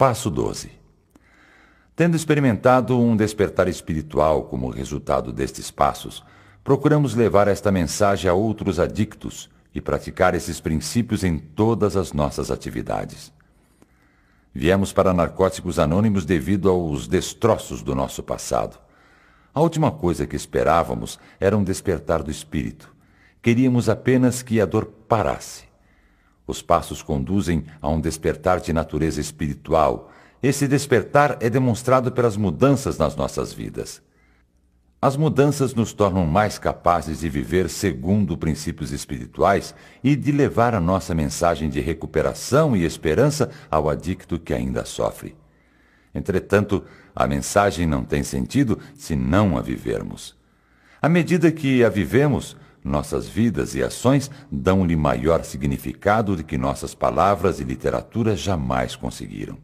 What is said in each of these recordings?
Passo 12. Tendo experimentado um despertar espiritual como resultado destes passos, procuramos levar esta mensagem a outros adictos e praticar esses princípios em todas as nossas atividades. Viemos para Narcóticos Anônimos devido aos destroços do nosso passado. A última coisa que esperávamos era um despertar do espírito. Queríamos apenas que a dor parasse. Os passos conduzem a um despertar de natureza espiritual. Esse despertar é demonstrado pelas mudanças nas nossas vidas. As mudanças nos tornam mais capazes de viver segundo princípios espirituais e de levar a nossa mensagem de recuperação e esperança ao adicto que ainda sofre. Entretanto, a mensagem não tem sentido se não a vivermos. À medida que a vivemos, nossas vidas e ações dão-lhe maior significado do que nossas palavras e literatura jamais conseguiram.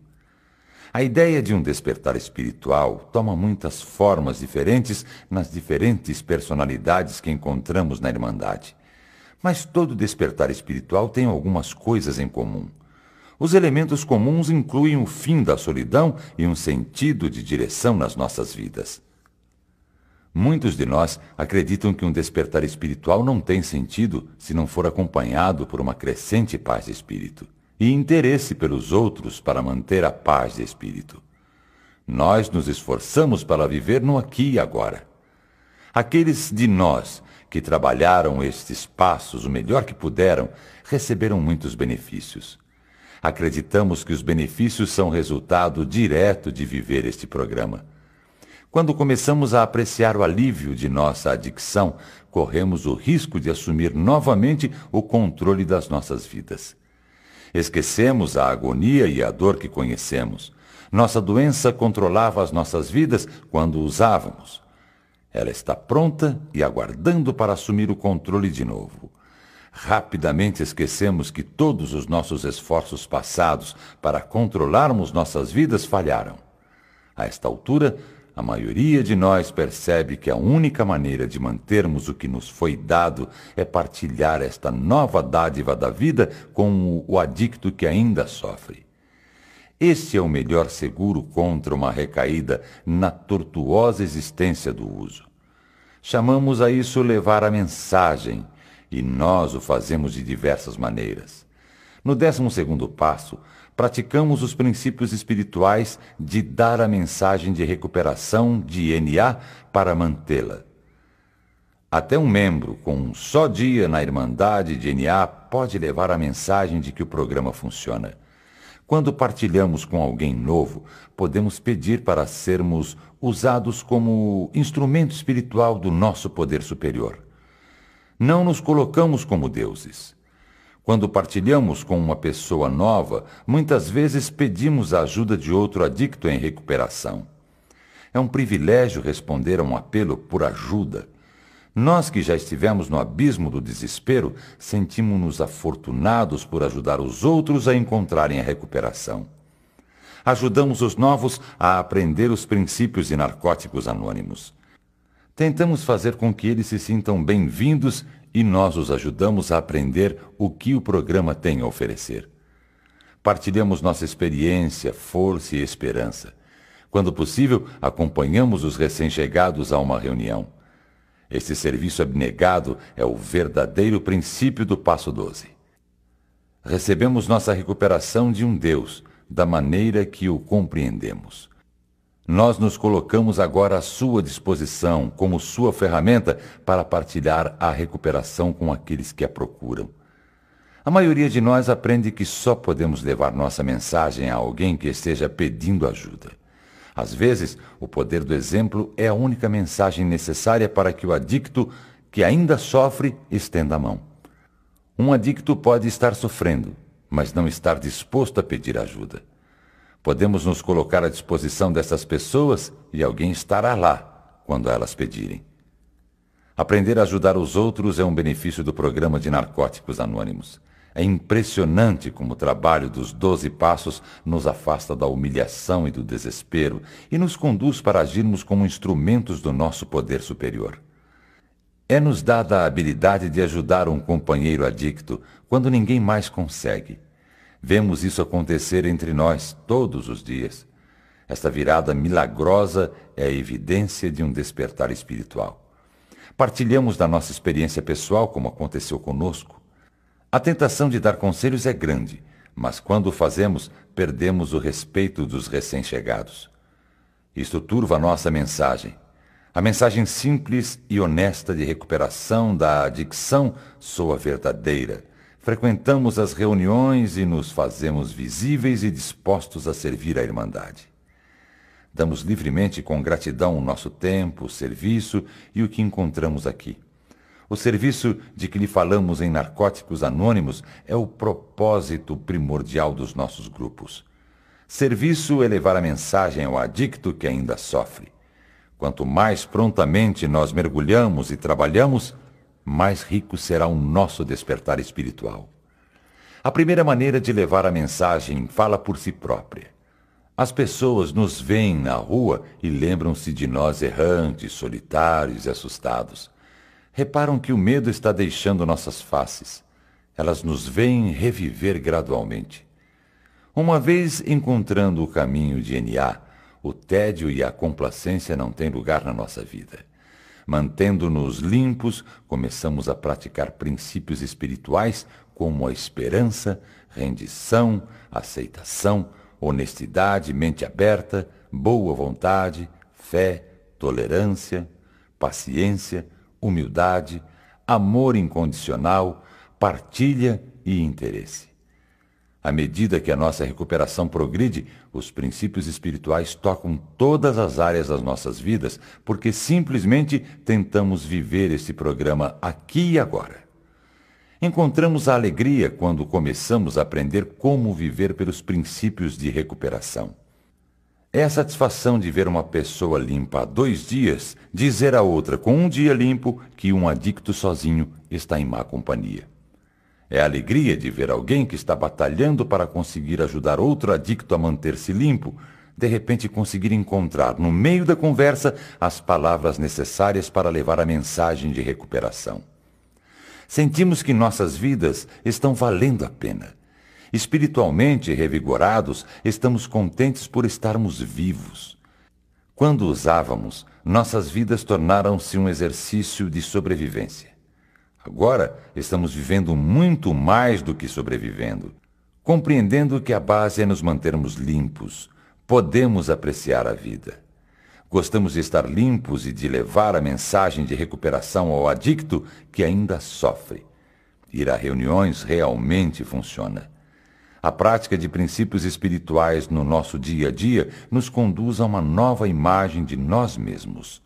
A ideia de um despertar espiritual toma muitas formas diferentes nas diferentes personalidades que encontramos na Irmandade. Mas todo despertar espiritual tem algumas coisas em comum. Os elementos comuns incluem o fim da solidão e um sentido de direção nas nossas vidas. Muitos de nós acreditam que um despertar espiritual não tem sentido se não for acompanhado por uma crescente paz de espírito e interesse pelos outros para manter a paz de espírito. Nós nos esforçamos para viver no aqui e agora. Aqueles de nós que trabalharam estes passos o melhor que puderam receberam muitos benefícios. Acreditamos que os benefícios são resultado direto de viver este programa. Quando começamos a apreciar o alívio de nossa adicção, corremos o risco de assumir novamente o controle das nossas vidas. Esquecemos a agonia e a dor que conhecemos. Nossa doença controlava as nossas vidas quando usávamos. Ela está pronta e aguardando para assumir o controle de novo. Rapidamente esquecemos que todos os nossos esforços passados para controlarmos nossas vidas falharam. A esta altura, a maioria de nós percebe que a única maneira de mantermos o que nos foi dado é partilhar esta nova dádiva da vida com o adicto que ainda sofre. Este é o melhor seguro contra uma recaída na tortuosa existência do uso. Chamamos a isso levar a mensagem, e nós o fazemos de diversas maneiras. No décimo segundo passo, praticamos os princípios espirituais de dar a mensagem de recuperação de NA para mantê-la. Até um membro com um só dia na Irmandade de NA pode levar a mensagem de que o programa funciona. Quando partilhamos com alguém novo, podemos pedir para sermos usados como instrumento espiritual do nosso poder superior. Não nos colocamos como deuses. Quando partilhamos com uma pessoa nova, muitas vezes pedimos a ajuda de outro adicto em recuperação. É um privilégio responder a um apelo por ajuda. Nós que já estivemos no abismo do desespero, sentimos-nos afortunados por ajudar os outros a encontrarem a recuperação. Ajudamos os novos a aprender os princípios de narcóticos anônimos. Tentamos fazer com que eles se sintam bem-vindos e nós os ajudamos a aprender o que o programa tem a oferecer. Partilhamos nossa experiência, força e esperança. Quando possível, acompanhamos os recém-chegados a uma reunião. Este serviço abnegado é o verdadeiro princípio do Passo 12. Recebemos nossa recuperação de um Deus, da maneira que o compreendemos. Nós nos colocamos agora à sua disposição como sua ferramenta para partilhar a recuperação com aqueles que a procuram. A maioria de nós aprende que só podemos levar nossa mensagem a alguém que esteja pedindo ajuda. Às vezes, o poder do exemplo é a única mensagem necessária para que o adicto, que ainda sofre, estenda a mão. Um adicto pode estar sofrendo, mas não estar disposto a pedir ajuda. Podemos nos colocar à disposição dessas pessoas e alguém estará lá quando elas pedirem. Aprender a ajudar os outros é um benefício do programa de Narcóticos Anônimos. É impressionante como o trabalho dos doze passos nos afasta da humilhação e do desespero e nos conduz para agirmos como instrumentos do nosso poder superior. É-nos dada a habilidade de ajudar um companheiro adicto quando ninguém mais consegue Vemos isso acontecer entre nós todos os dias. Esta virada milagrosa é a evidência de um despertar espiritual. Partilhamos da nossa experiência pessoal, como aconteceu conosco. A tentação de dar conselhos é grande, mas quando o fazemos, perdemos o respeito dos recém-chegados. Isto turva a nossa mensagem. A mensagem simples e honesta de recuperação da adicção soa verdadeira. Frequentamos as reuniões e nos fazemos visíveis e dispostos a servir a Irmandade. Damos livremente com gratidão o nosso tempo, o serviço e o que encontramos aqui. O serviço de que lhe falamos em Narcóticos Anônimos é o propósito primordial dos nossos grupos. Serviço é levar a mensagem ao adicto que ainda sofre. Quanto mais prontamente nós mergulhamos e trabalhamos, mais rico será o nosso despertar espiritual. A primeira maneira de levar a mensagem fala por si própria. As pessoas nos veem na rua e lembram-se de nós errantes, solitários e assustados. Reparam que o medo está deixando nossas faces. Elas nos veem reviver gradualmente. Uma vez encontrando o caminho de NA, o tédio e a complacência não têm lugar na nossa vida. Mantendo-nos limpos, começamos a praticar princípios espirituais como a esperança, rendição, aceitação, honestidade, mente aberta, boa vontade, fé, tolerância, paciência, humildade, amor incondicional, partilha e interesse. À medida que a nossa recuperação progride, os princípios espirituais tocam todas as áreas das nossas vidas, porque simplesmente tentamos viver esse programa aqui e agora. Encontramos a alegria quando começamos a aprender como viver pelos princípios de recuperação. É a satisfação de ver uma pessoa limpa há dois dias dizer a outra com um dia limpo que um adicto sozinho está em má companhia. É a alegria de ver alguém que está batalhando para conseguir ajudar outro adicto a manter-se limpo, de repente conseguir encontrar no meio da conversa as palavras necessárias para levar a mensagem de recuperação. Sentimos que nossas vidas estão valendo a pena. Espiritualmente revigorados, estamos contentes por estarmos vivos. Quando usávamos, nossas vidas tornaram-se um exercício de sobrevivência. Agora estamos vivendo muito mais do que sobrevivendo. Compreendendo que a base é nos mantermos limpos, podemos apreciar a vida. Gostamos de estar limpos e de levar a mensagem de recuperação ao adicto que ainda sofre. Ir a reuniões realmente funciona. A prática de princípios espirituais no nosso dia a dia nos conduz a uma nova imagem de nós mesmos.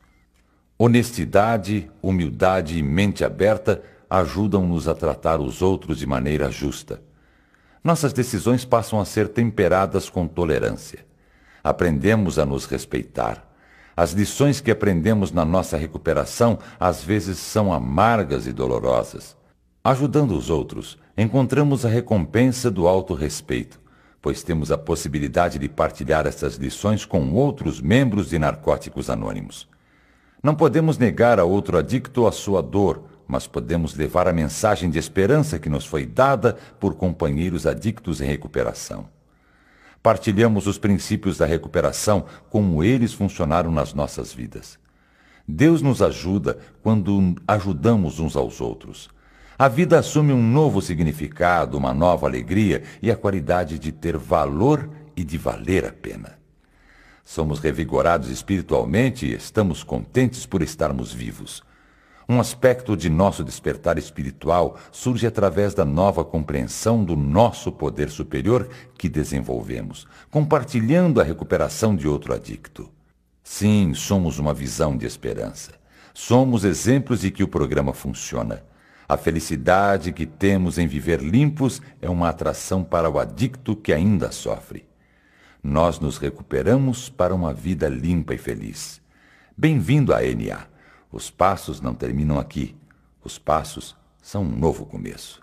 Honestidade, humildade e mente aberta ajudam-nos a tratar os outros de maneira justa. Nossas decisões passam a ser temperadas com tolerância. Aprendemos a nos respeitar. As lições que aprendemos na nossa recuperação às vezes são amargas e dolorosas. Ajudando os outros, encontramos a recompensa do auto-respeito, pois temos a possibilidade de partilhar essas lições com outros membros de Narcóticos Anônimos. Não podemos negar a outro adicto a sua dor, mas podemos levar a mensagem de esperança que nos foi dada por companheiros adictos em recuperação. Partilhamos os princípios da recuperação como eles funcionaram nas nossas vidas. Deus nos ajuda quando ajudamos uns aos outros. A vida assume um novo significado, uma nova alegria e a qualidade de ter valor e de valer a pena. Somos revigorados espiritualmente e estamos contentes por estarmos vivos. Um aspecto de nosso despertar espiritual surge através da nova compreensão do nosso poder superior que desenvolvemos, compartilhando a recuperação de outro adicto. Sim, somos uma visão de esperança. Somos exemplos de que o programa funciona. A felicidade que temos em viver limpos é uma atração para o adicto que ainda sofre nós nos recuperamos para uma vida limpa e feliz. Bem-vindo à NA. Os passos não terminam aqui. Os passos são um novo começo.